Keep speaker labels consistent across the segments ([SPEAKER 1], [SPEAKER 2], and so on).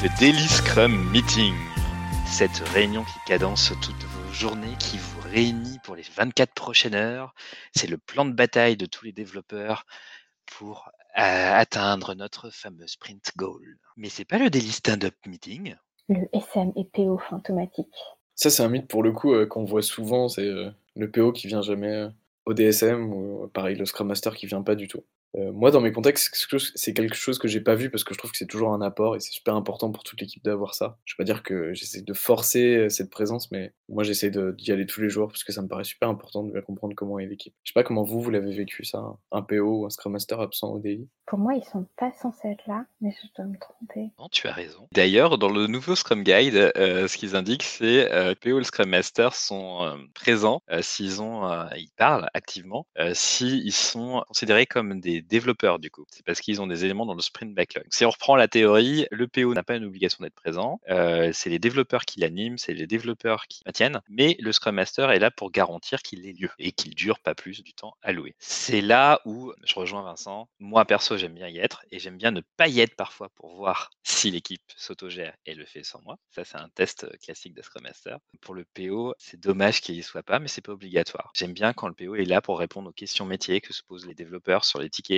[SPEAKER 1] The Daily Scrum Meeting. Cette réunion qui cadence toutes vos journées, qui vous réunit pour les 24 prochaines heures. C'est le plan de bataille de tous les développeurs pour euh, atteindre notre fameux sprint goal. Mais c'est pas le Daily Stand-Up Meeting.
[SPEAKER 2] Le SM et PO fantomatique.
[SPEAKER 3] Ça, c'est un mythe pour le coup euh, qu'on voit souvent. C'est euh, le PO qui vient jamais euh, au DSM ou pareil le Scrum Master qui vient pas du tout. Euh, moi, dans mes contextes, c'est quelque chose que j'ai pas vu parce que je trouve que c'est toujours un apport et c'est super important pour toute l'équipe d'avoir ça. Je vais pas dire que j'essaie de forcer euh, cette présence, mais moi j'essaie d'y aller tous les jours parce que ça me paraît super important de bien comprendre comment est l'équipe. Je sais pas comment vous, vous l'avez vécu ça, un PO ou un Scrum Master absent au DI.
[SPEAKER 2] Pour moi, ils sont pas censés être là, mais je dois me tromper.
[SPEAKER 1] Non, tu as raison. D'ailleurs, dans le nouveau Scrum Guide, euh, ce qu'ils indiquent, c'est euh, PO et le Scrum Master sont euh, présents euh, s'ils ont, euh, ils parlent activement, euh, s'ils sont considérés comme des développeurs du coup. C'est parce qu'ils ont des éléments dans le sprint backlog. Si on reprend la théorie, le PO n'a pas une obligation d'être présent. euh, c'est les développeurs qui l'animent, c'est les développeurs qui maintiennent, mais le Scrum Master est là pour garantir qu'il ait lieu et qu'il dure pas plus du temps alloué. C'est là où je rejoins Vincent. Moi perso, j'aime bien y être et j'aime bien ne pas y être parfois pour voir si l'équipe s'autogère et le fait sans moi. Ça, c'est un test euh, classique de Scrum Master. Pour le PO, c'est dommage qu'il y soit pas, mais c'est pas obligatoire. J'aime bien quand le PO est là pour répondre aux questions métiers que se posent les développeurs sur les tickets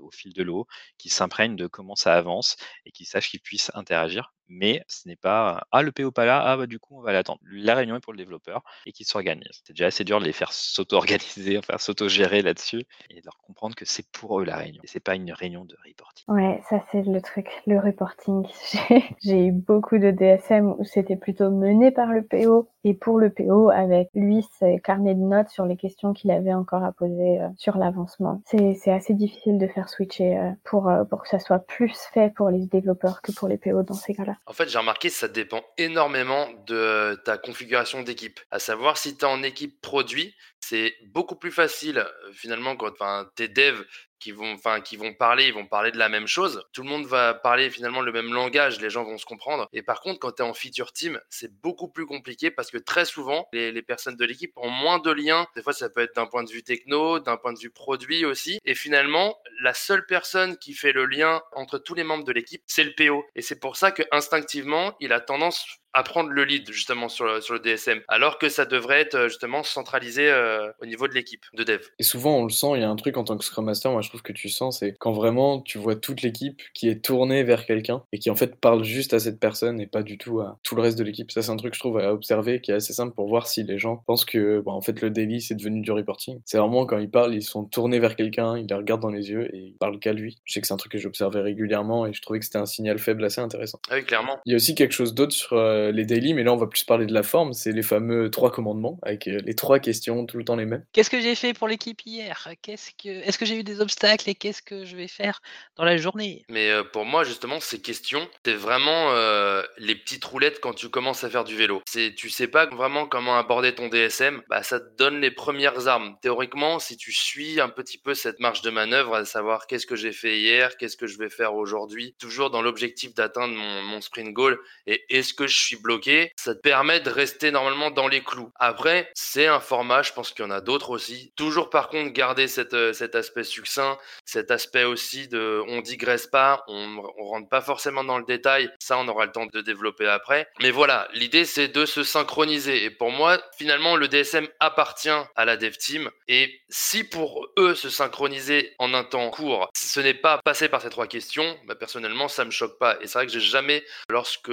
[SPEAKER 1] au fil de l'eau, qui s'imprègnent de comment ça avance et qui sachent qu'ils puissent interagir. Mais ce n'est pas ah le PO pas là, ah bah du coup on va l'attendre. La réunion est pour le développeur et qu'il s'organise. C'est déjà assez dur de les faire s'auto-organiser, enfin s'auto-gérer là-dessus et de leur comprendre que c'est pour eux la réunion. Et c'est pas une réunion de reporting.
[SPEAKER 2] Ouais, ça c'est le truc, le reporting. J'ai eu beaucoup de DSM où c'était plutôt mené par le PO et pour le PO avec lui ses carnets de notes sur les questions qu'il avait encore à poser euh, sur l'avancement. C'est assez difficile de faire switcher euh, pour, euh, pour que ça soit plus fait pour les développeurs que pour les PO dans ces cas-là.
[SPEAKER 4] En fait, j'ai remarqué que ça dépend énormément de ta configuration d'équipe. À savoir, si tu es en équipe produit, c'est beaucoup plus facile finalement quand tes devs qui vont, enfin, qui vont parler, ils vont parler de la même chose. Tout le monde va parler finalement le même langage, les gens vont se comprendre. Et par contre, quand tu es en feature team, c'est beaucoup plus compliqué parce que très souvent, les, les personnes de l'équipe ont moins de liens. Des fois, ça peut être d'un point de vue techno, d'un point de vue produit aussi. Et finalement, la seule personne qui fait le lien entre tous les membres de l'équipe, c'est le PO. Et c'est pour ça que instinctivement, il a tendance à prendre le lead justement sur le, sur le DSM, alors que ça devrait être euh, justement centralisé euh, au niveau de l'équipe de dev.
[SPEAKER 3] Et souvent, on le sent, il y a un truc en tant que Scrum Master, moi je trouve que tu sens, c'est quand vraiment tu vois toute l'équipe qui est tournée vers quelqu'un et qui en fait parle juste à cette personne et pas du tout à tout le reste de l'équipe. Ça, c'est un truc, je trouve, à observer qui est assez simple pour voir si les gens pensent que, bon, en fait, le daily, c'est devenu du reporting. C'est vraiment quand ils parlent, ils sont tournés vers quelqu'un, ils les regardent dans les yeux et ils parlent qu'à lui. Je sais que c'est un truc que j'observais régulièrement et je trouvais que c'était un signal faible assez intéressant.
[SPEAKER 4] Ah oui, clairement.
[SPEAKER 3] Il y a aussi quelque chose d'autre sur euh, les daily, mais là, on va plus parler de la forme, c'est les fameux trois commandements avec euh, les trois questions tout le temps les mêmes.
[SPEAKER 1] Qu'est-ce que j'ai fait pour l'équipe hier? Qu'est-ce que est-ce que j'ai eu des obstacles et qu'est-ce que je vais faire dans la journée?
[SPEAKER 4] Mais euh, pour moi, justement, ces questions, c'est vraiment euh, les petites roulettes quand tu commences à faire du vélo. C'est, tu sais pas vraiment comment aborder ton DSM, bah ça te donne les premières armes. Théoriquement, si tu suis un petit peu cette marge de manœuvre, à savoir qu'est-ce que j'ai fait hier, qu'est-ce que je vais faire aujourd'hui, toujours dans l'objectif d'atteindre mon, mon sprint goal et est-ce que je suis bloqué, ça te permet de rester normalement dans les clous. Après, c'est un format, je pense qu'il y en a d'autres aussi. Toujours par contre, garder cette, euh, cet aspect succinct, cet aspect aussi de on digresse pas, on, rentre pas forcément dans le détail. Ça, on aura le temps de développer après. Mais voilà, l'idée c'est de se synchroniser. Et pour moi, finalement, le DSM appartient à la dev team. Et si pour eux se synchroniser en un temps court, ce n'est pas passer par ces trois questions, bah, personnellement, ça me choque pas. Et c'est vrai que j'ai jamais, lorsque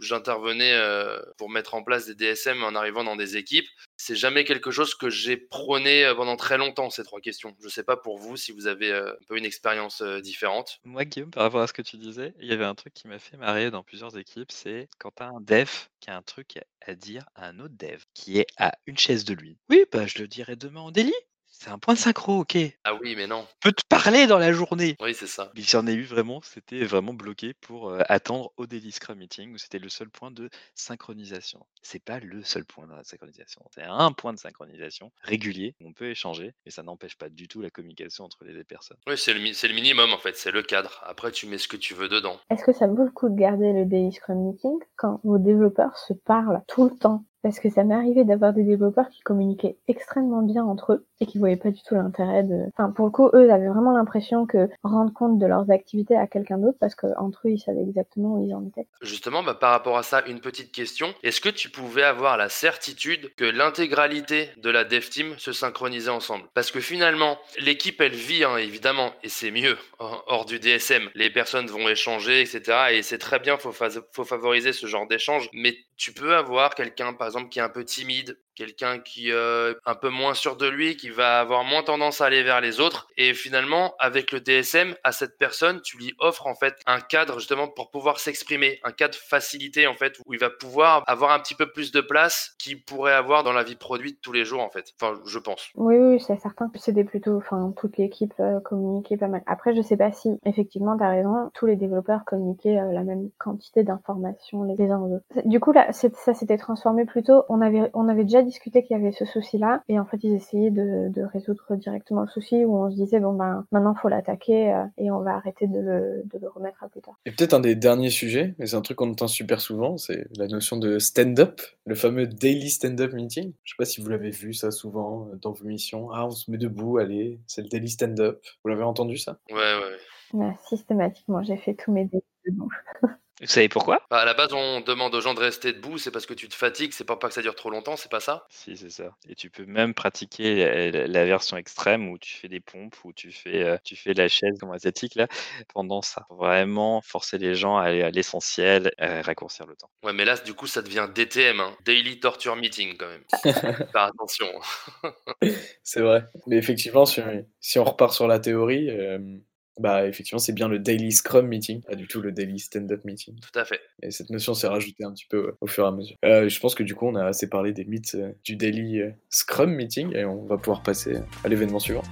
[SPEAKER 4] j'intervenais euh, pour mettre en place des DSM en arrivant dans des équipes. C'est jamais quelque chose que j'ai prôné euh, pendant très longtemps, ces trois questions. Je sais pas pour vous si vous avez euh, un peu une expérience différente.
[SPEAKER 1] Moi, Guillaume, par rapport à ce que tu disais, il y avait un truc qui m'a fait marrer dans plusieurs équipes, c'est quand tu un dev qui a un truc à- à dire à un autre dev qui est à une chaise de lui. Oui, bah je le dirai demain en délit. C'est un point de synchro, ok.
[SPEAKER 4] Ah oui, mais non.
[SPEAKER 1] Peut te parler dans la journée.
[SPEAKER 4] Oui, c'est ça.
[SPEAKER 1] Mais j'en ai eu vraiment, c'était vraiment bloqué pour euh, attendre au Daily Scrum Meeting où c'était le seul point de synchronisation. C'est pas le seul point dans la synchronisation, c'est un point de synchronisation régulier où on peut échanger, mais ça n'empêche pas du tout la communication entre les deux personnes.
[SPEAKER 4] Oui, c'est le, mi- c'est le minimum en fait, c'est le cadre. Après, tu mets ce que tu veux dedans.
[SPEAKER 2] Est-ce que ça vaut le coup de garder le Daily Scrum Meeting quand vos développeurs se parlent tout le temps? Parce que ça m'est arrivé d'avoir des développeurs qui communiquaient extrêmement bien entre eux et qui voyaient pas du tout l'intérêt de. Enfin, pour le coup, eux avaient vraiment l'impression que rendre compte de leurs activités à quelqu'un d'autre parce qu'entre eux, ils savaient exactement où ils en étaient.
[SPEAKER 4] Justement, bah, par rapport à ça, une petite question. Est-ce que tu pouvais avoir la certitude que l'intégralité de la dev team se synchronisait ensemble? Parce que finalement, l'équipe, elle vit, hein, évidemment, et c'est mieux hors du DSM. Les personnes vont échanger, etc. Et c'est très bien, faut, faut favoriser ce genre d'échange. Mais tu peux avoir quelqu'un, par exemple, qui est un peu timide, quelqu'un qui est euh, un peu moins sûr de lui, qui va avoir moins tendance à aller vers les autres. Et finalement, avec le DSM, à cette personne, tu lui offres en fait un cadre justement pour pouvoir s'exprimer, un cadre facilité en fait, où il va pouvoir avoir un petit peu plus de place qu'il pourrait avoir dans la vie produite tous les jours en fait. Enfin, je pense.
[SPEAKER 2] Oui, oui, c'est certain. C'était plutôt, enfin, toute l'équipe euh, communiquait pas mal. Après, je sais pas si, effectivement, tu as raison, tous les développeurs communiquaient euh, la même quantité d'informations les uns aux autres. Du coup, là, ça s'était transformé plutôt, on avait, on avait déjà discuté qu'il y avait ce souci-là, et en fait, ils essayaient de, de, résoudre directement le souci, où on se disait, bon, ben, maintenant, faut l'attaquer, euh, et on va arrêter de le, de le remettre à plus tard.
[SPEAKER 3] Et peut-être un des derniers sujets, mais c'est un truc qu'on entend super souvent, c'est la notion de stand-up, le fameux daily stand-up meeting. Je sais pas si vous l'avez vu ça souvent euh, dans vos missions. Ah, on se met debout, allez, c'est le daily stand-up. Vous l'avez entendu ça?
[SPEAKER 4] Ouais, ouais.
[SPEAKER 2] ouais. systématiquement, j'ai fait tous mes daily debout.
[SPEAKER 1] Vous savez pourquoi?
[SPEAKER 4] Bah, À la base, on demande aux gens de rester debout, c'est parce que tu te fatigues, c'est pas que ça dure trop longtemps, c'est pas ça?
[SPEAKER 1] Si, c'est ça. Et tu peux même pratiquer la, version extrême où tu fais des pompes, où tu fais, euh, tu fais la chaise comme asiatique là, pendant ça. Vraiment forcer les gens à aller à l'essentiel, raccourcir le temps.
[SPEAKER 4] Ouais, mais là, du coup, ça devient DTM, hein. Daily Torture Meeting quand même. Faire attention.
[SPEAKER 3] c'est vrai. Mais effectivement, si, si, on repart sur la théorie, euh, bah, effectivement, c'est bien le daily scrum meeting, pas du tout le daily stand-up meeting.
[SPEAKER 4] Tout à fait.
[SPEAKER 3] Et cette notion s'est rajoutée un petit peu au fur et à mesure. Euh, je pense que du coup, on a assez parlé des mythes euh, du daily euh, scrum meeting et on va pouvoir passer à l'événement suivant.